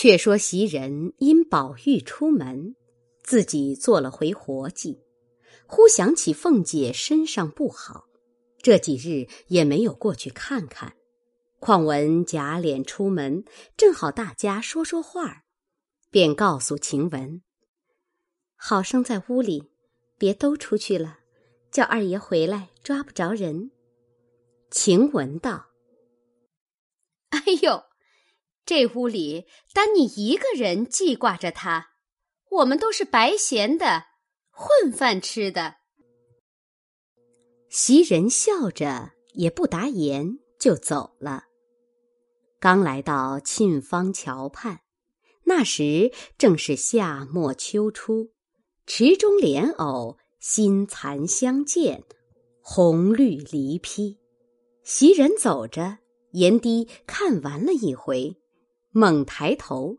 却说袭人因宝玉出门，自己做了回活计，忽想起凤姐身上不好，这几日也没有过去看看。况闻贾琏出门，正好大家说说话便告诉晴雯：“好生在屋里，别都出去了，叫二爷回来抓不着人。”晴雯道：“哎呦，这屋里单你一个人记挂着他，我们都是白闲的，混饭吃的。”袭人笑着也不答言，就走了。刚来到沁芳桥畔，那时正是夏末秋初，池中莲藕新残相间，红绿离披。袭人走着，沿堤看完了一回，猛抬头，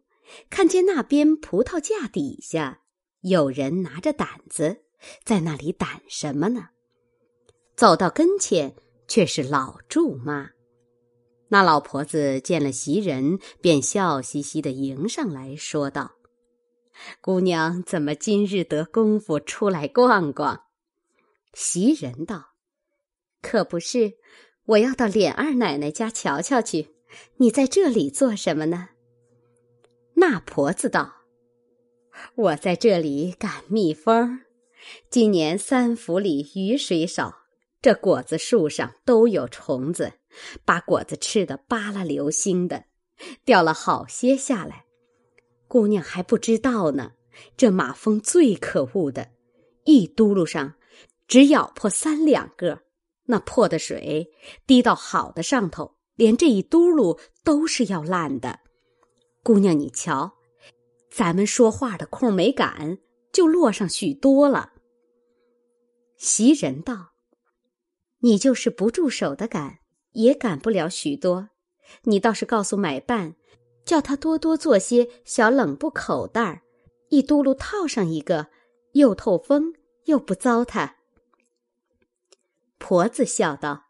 看见那边葡萄架底下有人拿着掸子，在那里掸什么呢？走到跟前，却是老祝妈。那老婆子见了袭人，便笑嘻嘻的迎上来说道：“姑娘怎么今日得功夫出来逛逛？”袭人道：“可不是，我要到琏二奶奶家瞧瞧去。你在这里做什么呢？”那婆子道：“我在这里赶蜜蜂。今年三府里雨水少，这果子树上都有虫子。”把果子吃得扒拉流星的，掉了好些下来。姑娘还不知道呢。这马蜂最可恶的，一嘟噜上只咬破三两个，那破的水滴到好的上头，连这一嘟噜都是要烂的。姑娘你瞧，咱们说话的空没赶，就落上许多了。袭人道：“你就是不住手的赶。”也赶不了许多，你倒是告诉买办，叫他多多做些小冷布口袋儿，一嘟噜套上一个，又透风又不糟蹋。婆子笑道：“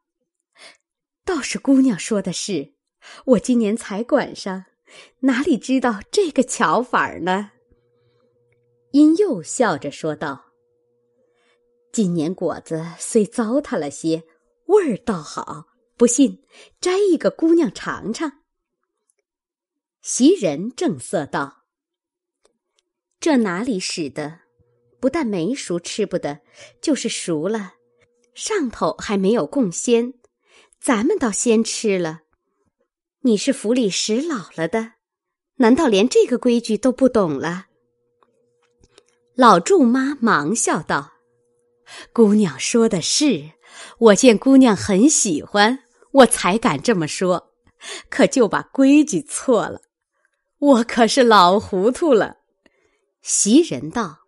倒是姑娘说的是，我今年才管上，哪里知道这个巧法呢？”因又笑着说道：“今年果子虽糟蹋了些，味儿倒好。”不信，摘一个姑娘尝尝。袭人正色道：“这哪里使得？不但没熟吃不得，就是熟了，上头还没有供鲜，咱们倒先吃了。你是府里使老了的，难道连这个规矩都不懂了？”老祝妈忙笑道：“姑娘说的是，我见姑娘很喜欢。”我才敢这么说，可就把规矩错了。我可是老糊涂了。袭人道：“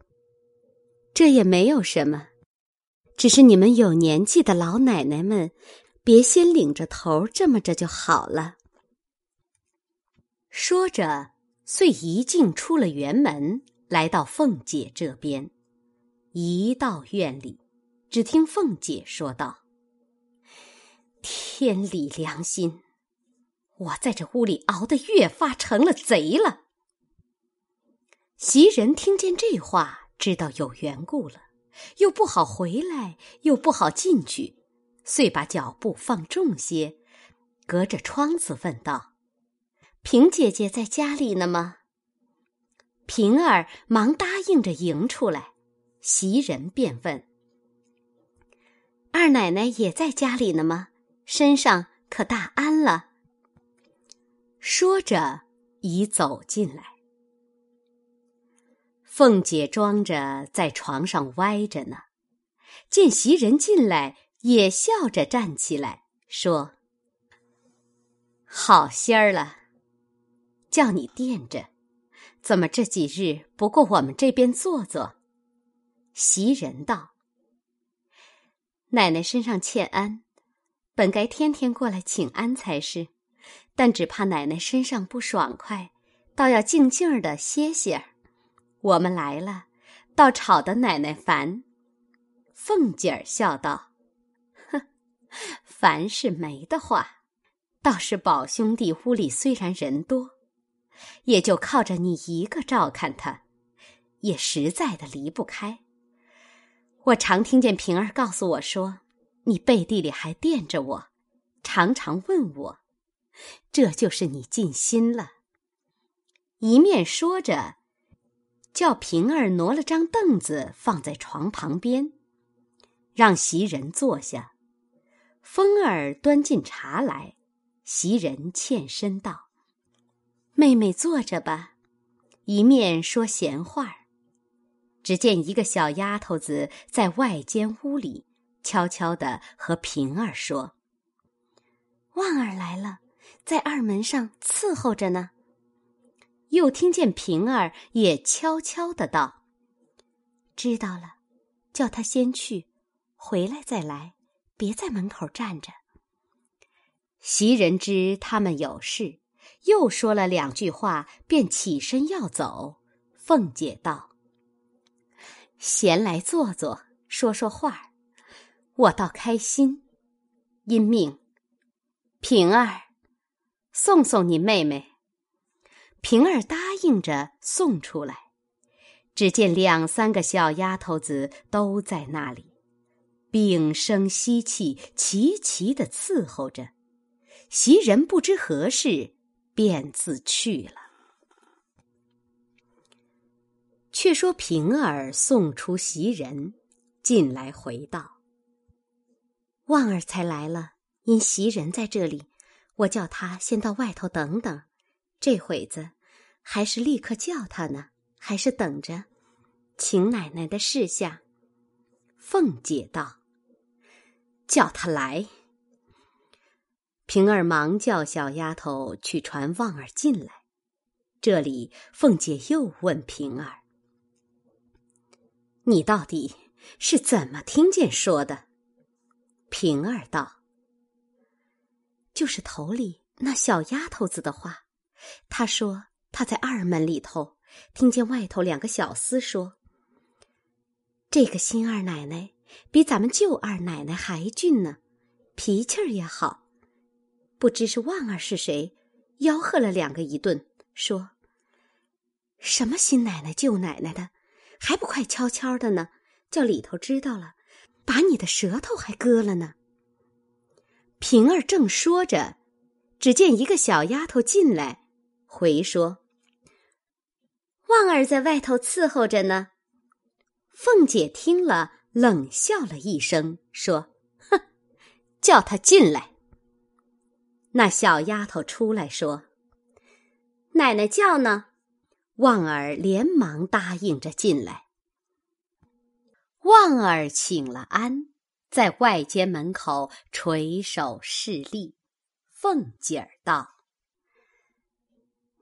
这也没有什么，只是你们有年纪的老奶奶们，别先领着头这么着就好了。”说着，遂一径出了园门，来到凤姐这边。一到院里，只听凤姐说道。天理良心，我在这屋里熬得越发成了贼了。袭人听见这话，知道有缘故了，又不好回来，又不好进去，遂把脚步放重些，隔着窗子问道：“平姐姐在家里呢吗？”平儿忙答应着迎出来，袭人便问：“二奶奶也在家里呢吗？”身上可大安了。说着，已走进来。凤姐装着在床上歪着呢，见袭人进来，也笑着站起来，说：“好些儿了，叫你垫着，怎么这几日不过我们这边坐坐？”袭人道：“奶奶身上欠安。”本该天天过来请安才是，但只怕奶奶身上不爽快，倒要静静的歇歇儿。我们来了，倒吵得奶奶烦。凤姐儿笑道：“，凡是没的话，倒是宝兄弟屋里虽然人多，也就靠着你一个照看他，也实在的离不开。我常听见平儿告诉我说，你背地里还惦着我，常常问我，这就是你尽心了。一面说着，叫平儿挪了张凳子放在床旁边，让袭人坐下。风儿端进茶来，袭人欠身道：“妹妹坐着吧。”一面说闲话只见一个小丫头子在外间屋里悄悄地和平儿说：“旺儿来了，在二门上伺候着呢。”又听见平儿也悄悄的道：“知道了，叫他先去，回来再来，别在门口站着。”袭人知他们有事，又说了两句话，便起身要走。凤姐道：“闲来坐坐，说说话，我倒开心。因命，平儿，送送你妹妹。”平儿答应着送出来，只见两三个小丫头子都在那里，屏声息气，齐齐的伺候着。袭人不知何事，便自去了。却说平儿送出袭人，进来回道：“旺儿才来了，因袭人在这里，我叫他先到外头等等。”这会子，还是立刻叫他呢，还是等着，请奶奶的示下。凤姐道：“叫他来。”平儿忙叫小丫头去传旺儿进来。这里，凤姐又问平儿：“你到底是怎么听见说的？”平儿道：“就是头里那小丫头子的话。”她说：“她在二门里头听见外头两个小厮说，这个新二奶奶比咱们旧二奶奶还俊呢，脾气儿也好。不知是旺儿是谁，吆喝了两个一顿，说什么新奶奶旧奶奶的，还不快悄悄的呢？叫里头知道了，把你的舌头还割了呢。”平儿正说着，只见一个小丫头进来。回说：“旺儿在外头伺候着呢。”凤姐听了，冷笑了一声，说：“哼，叫他进来。”那小丫头出来说：“奶奶叫呢。”旺儿连忙答应着进来。旺儿请了安，在外间门口垂手侍立。凤姐儿道。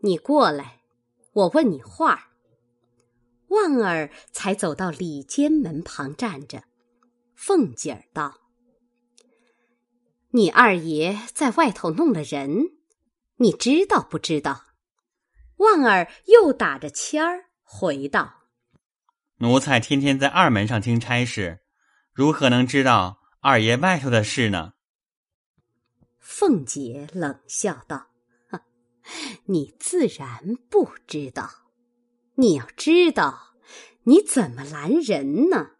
你过来，我问你话。旺儿才走到里间门旁站着。凤姐儿道：“你二爷在外头弄了人，你知道不知道？”旺儿又打着签儿回道：“奴才天天在二门上听差事，如何能知道二爷外头的事呢？”凤姐冷笑道。你自然不知道，你要知道，你怎么拦人呢？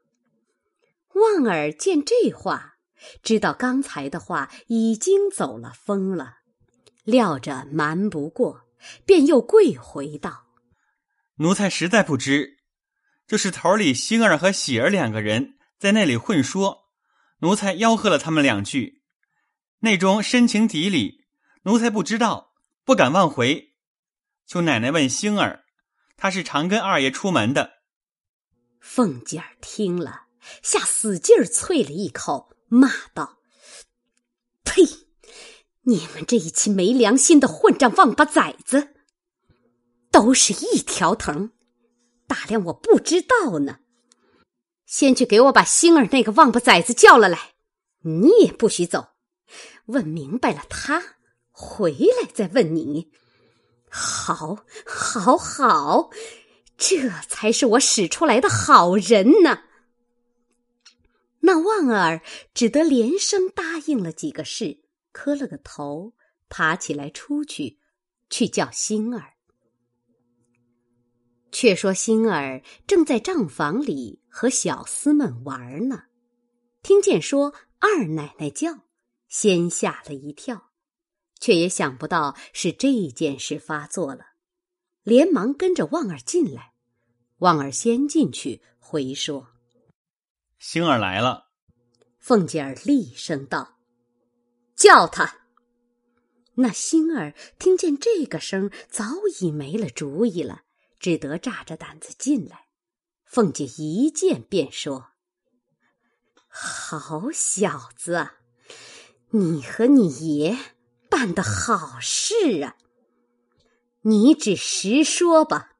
旺儿见这话，知道刚才的话已经走了风了，料着瞒不过，便又跪回道：“奴才实在不知，就是头里星儿和喜儿两个人在那里混说，奴才吆喝了他们两句，内中深情底里，奴才不知道。”不敢妄回，求奶奶问星儿，他是常跟二爷出门的。凤姐儿听了，下死劲儿啐了一口，骂道：“呸！你们这一群没良心的混账王八崽子，都是一条藤，大量我不知道呢。先去给我把星儿那个王八崽子叫了来，你也不许走，问明白了他。”回来再问你，好，好，好，这才是我使出来的好人呢。那旺儿只得连声答应了几个事，磕了个头，爬起来出去，去叫星儿。却说星儿正在账房里和小厮们玩呢，听见说二奶奶叫，先吓了一跳，却也想不到是这件事发作了，连忙跟着旺儿进来。旺儿先进去回说：“星儿来了。”凤姐儿厉声道：“叫他。”那星儿听见这个声，早已没了主意了，只得炸着胆子进来。凤姐一见便说：“好小子啊，你和你爷办的好事啊！你只实说吧。”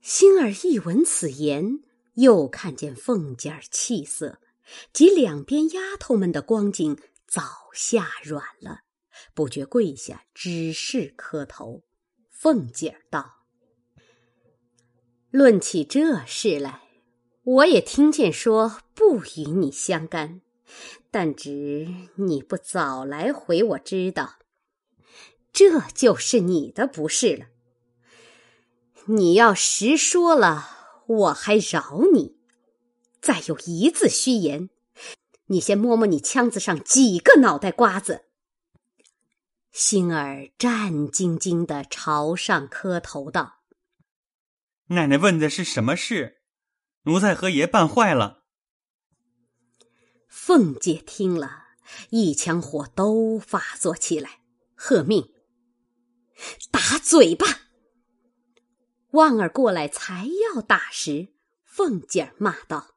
星儿一闻此言，又看见凤姐儿气色，及两边丫头们的光景，早吓软了。不觉跪下，只是磕头。凤姐儿道：“论起这事来，我也听见说不与你相干，但只你不早来回我知道，这就是你的不是了。你要实说了，我还饶你；再有一字虚言，你先摸摸你腔子上几个脑袋瓜子。”星儿战兢兢的朝上磕头道：“奶奶问的是什么事？奴才和爷办坏了。”凤姐听了一腔火都发作起来，喝命：“打嘴巴！”旺儿过来才要打时，凤姐骂道：“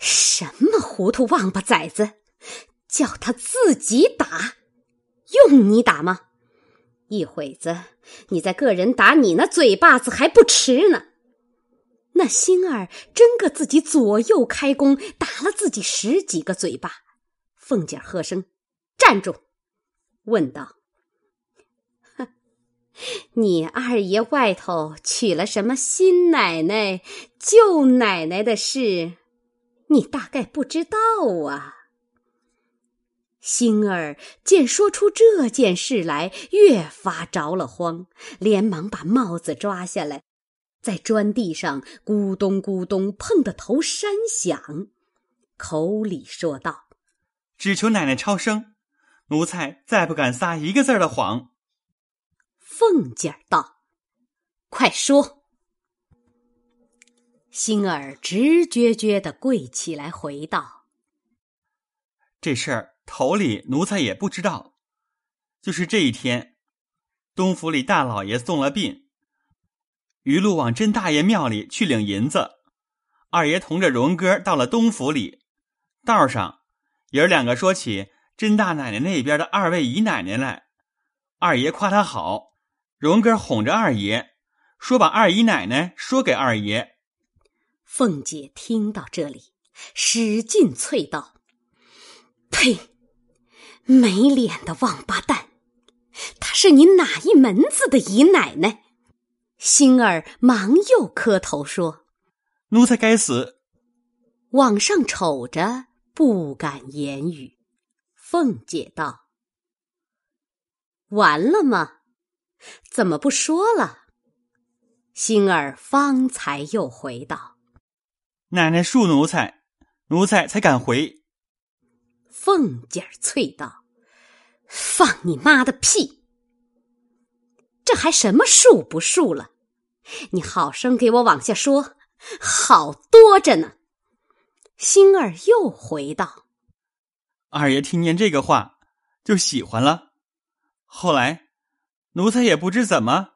什么糊涂王八崽子，叫他自己打！”用你打吗？一会子，你再个人打你那嘴巴子还不迟呢。那星儿真个自己左右开弓，打了自己十几个嘴巴。凤姐喝声：“站住！”问道：“你二爷外头娶了什么新奶奶、旧奶奶的事，你大概不知道啊？”星儿见说出这件事来，越发着了慌，连忙把帽子抓下来，在砖地上咕咚咕咚碰得头山响，口里说道：“只求奶奶超生，奴才再不敢撒一个字的谎。”凤姐儿道：“快说。”星儿直撅撅的跪起来，回道：“这事儿。”头里奴才也不知道，就是这一天，东府里大老爷送了殡，余路往甄大爷庙里去领银子，二爷同着荣哥到了东府里，道上爷儿两个说起甄大奶奶那边的二位姨奶奶来，二爷夸她好，荣哥哄着二爷说把二姨奶奶说给二爷。凤姐听到这里，使劲啐道：“呸！”没脸的王八蛋！她是你哪一门子的姨奶奶？星儿忙又磕头说：“奴才该死。”往上瞅着，不敢言语。凤姐道：“完了吗？怎么不说了？”星儿方才又回道：“奶奶恕奴才，奴才才敢回。”凤姐儿啐道：“放你妈的屁！这还什么恕不恕了？你好生给我往下说，好多着呢。”星儿又回道：“二爷听见这个话，就喜欢了。后来，奴才也不知怎么，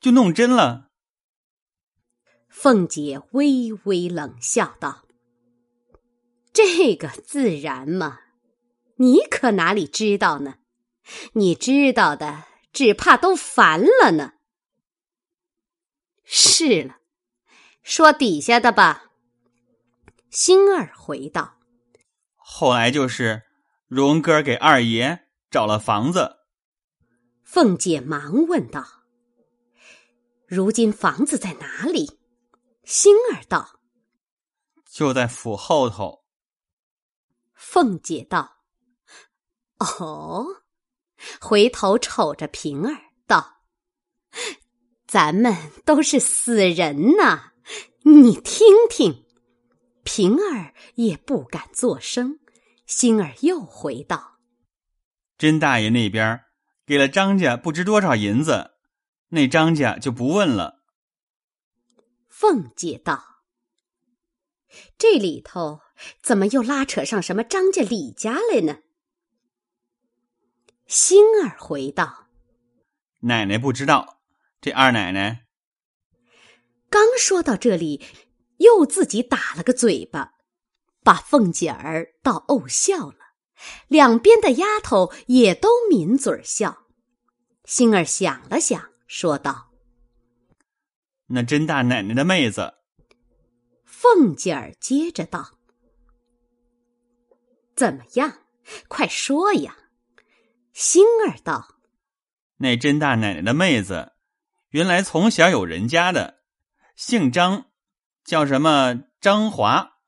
就弄真了。”凤姐微微冷笑道：“这个自然嘛。”你可哪里知道呢？你知道的，只怕都烦了呢。是了，说底下的吧。星儿回道：“后来就是荣哥给二爷找了房子。”凤姐忙问道：“如今房子在哪里？”星儿道：“就在府后头。”凤姐道。哦，回头瞅着平儿道：“咱们都是死人呐，你听听。”平儿也不敢作声。星儿又回道：“甄大爷那边给了张家不知多少银子，那张家就不问了。”凤姐道：“这里头怎么又拉扯上什么张家、李家来呢？”星儿回道：“奶奶不知道，这二奶奶……”刚说到这里，又自己打了个嘴巴，把凤姐儿倒怄笑了，两边的丫头也都抿嘴笑。星儿想了想，说道。那甄大奶奶的妹子，凤姐儿接着道：“怎么样？快说呀！”星儿道：“那甄大奶奶的妹子，原来从小有人家的，姓张，叫什么张华。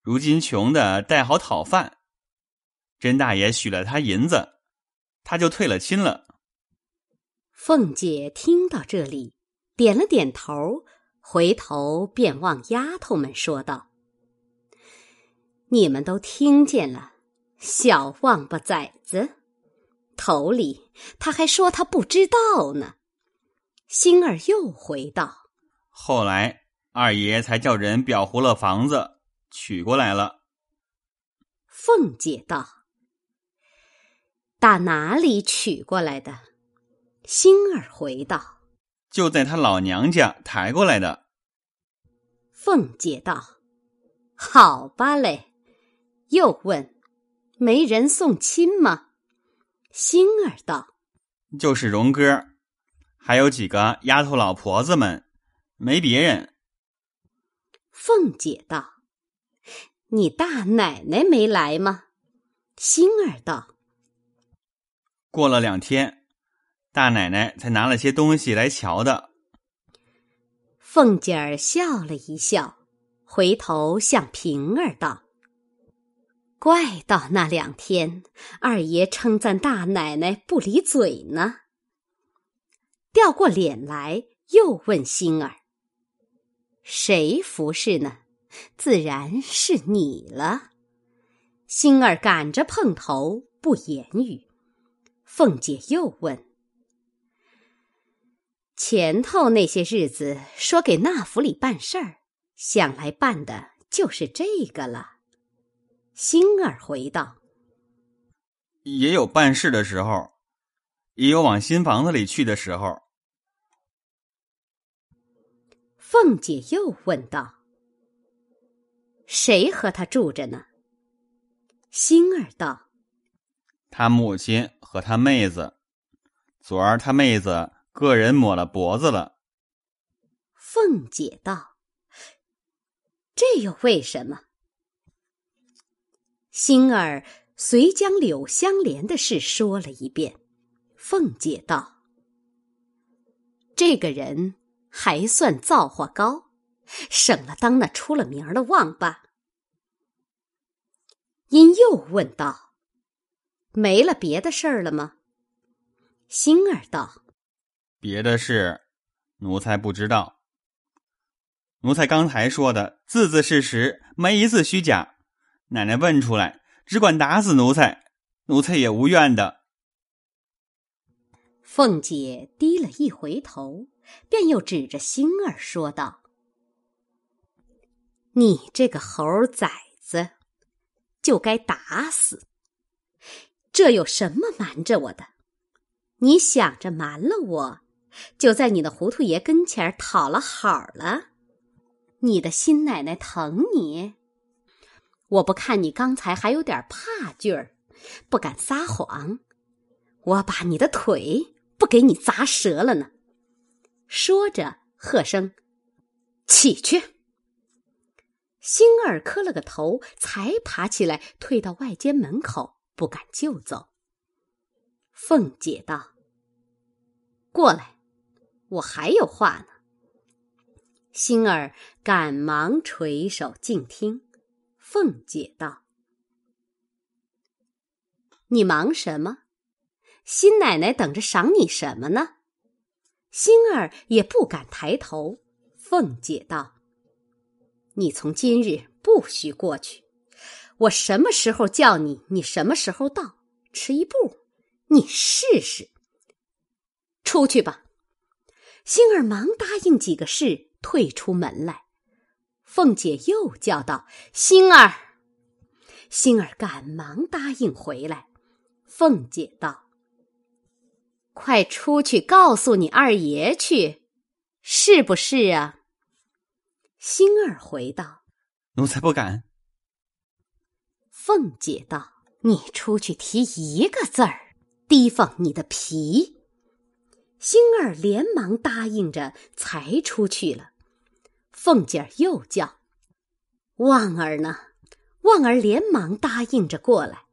如今穷的带好讨饭，甄大爷许了他银子，他就退了亲了。”凤姐听到这里。点了点头，回头便望丫头们说道：“你们都听见了，小王八崽子！头里他还说他不知道呢。”星儿又回道：“后来二爷才叫人裱糊了房子，娶过来了。”凤姐道：“打哪里娶过来的？”星儿回道。就在他老娘家抬过来的。凤姐道：“好吧嘞。”又问：“没人送亲吗？”星儿道：“就是荣哥，还有几个丫头老婆子们，没别人。”凤姐道：“你大奶奶没来吗？”星儿道：“过了两天。”大奶奶才拿了些东西来瞧的。凤姐儿笑了一笑，回头向平儿道：“怪到那两天，二爷称赞大奶奶不离嘴呢。”掉过脸来，又问星儿：“谁服侍呢？自然是你了。”星儿赶着碰头，不言语。凤姐又问。前头那些日子说给那府里办事儿，想来办的就是这个了。星儿回道：“也有办事的时候，也有往新房子里去的时候。”凤姐又问道：“谁和他住着呢？”星儿道：“他母亲和他妹子。昨儿他妹子。”个人抹了脖子了。凤姐道：“这又为什么？”星儿遂将柳香莲的事说了一遍。凤姐道：“这个人还算造化高，省了当那出了名的旺吧。”因又问道：“没了别的事儿了吗？”星儿道。别的事，奴才不知道。奴才刚才说的字字是实，没一字虚假。奶奶问出来，只管打死奴才，奴才也无怨的。凤姐低了一回头，便又指着星儿说道：“你这个猴崽子，就该打死。这有什么瞒着我的？你想着瞒了我？”就在你的糊涂爷跟前讨了好了，你的新奶奶疼你，我不看你刚才还有点怕劲儿，不敢撒谎，我把你的腿不给你砸折了呢。说着，喝声：“起去！”星儿磕了个头，才爬起来，退到外间门口，不敢就走。凤姐道：“过来。”我还有话呢。星儿赶忙垂手静听。凤姐道：“你忙什么？新奶奶等着赏你什么呢？”星儿也不敢抬头。凤姐道：“你从今日不许过去，我什么时候叫你，你什么时候到。迟一步，你试试。出去吧。”星儿忙答应几个事，退出门来。凤姐又叫道：“星儿！”星儿赶忙答应回来。凤姐道：“快出去告诉你二爷去，是不是啊？”星儿回道：“奴才不敢。”凤姐道：“你出去提一个字儿，提防你的皮。”星儿连忙答应着，才出去了。凤姐儿又叫：“旺儿呢？”旺儿连忙答应着过来。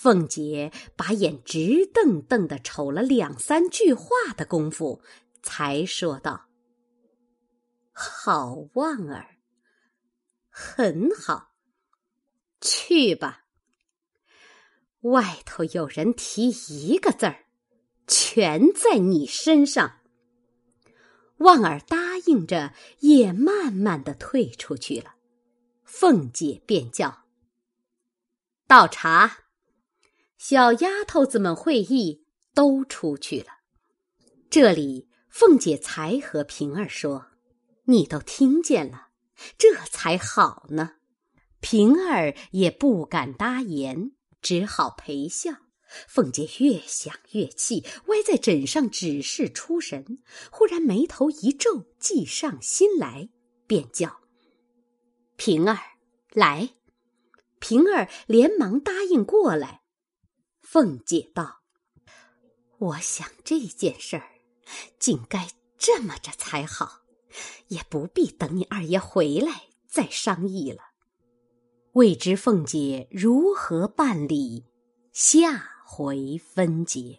凤姐把眼直瞪瞪的瞅了两三句话的功夫，才说道。好望儿，很好，去吧。外头有人提一个字儿，全在你身上。望儿答应着，也慢慢的退出去了。凤姐便叫：“倒茶。”小丫头子们会意，都出去了。这里，凤姐才和平儿说。你都听见了，这才好呢。平儿也不敢答言，只好陪笑。凤姐越想越气，歪在枕上，只是出神。忽然眉头一皱，计上心来，便叫：“平儿来。”平儿连忙答应过来。凤姐道：“我想这件事儿，竟该这么着才好。”也不必等你二爷回来再商议了。未知凤姐如何办理，下回分解。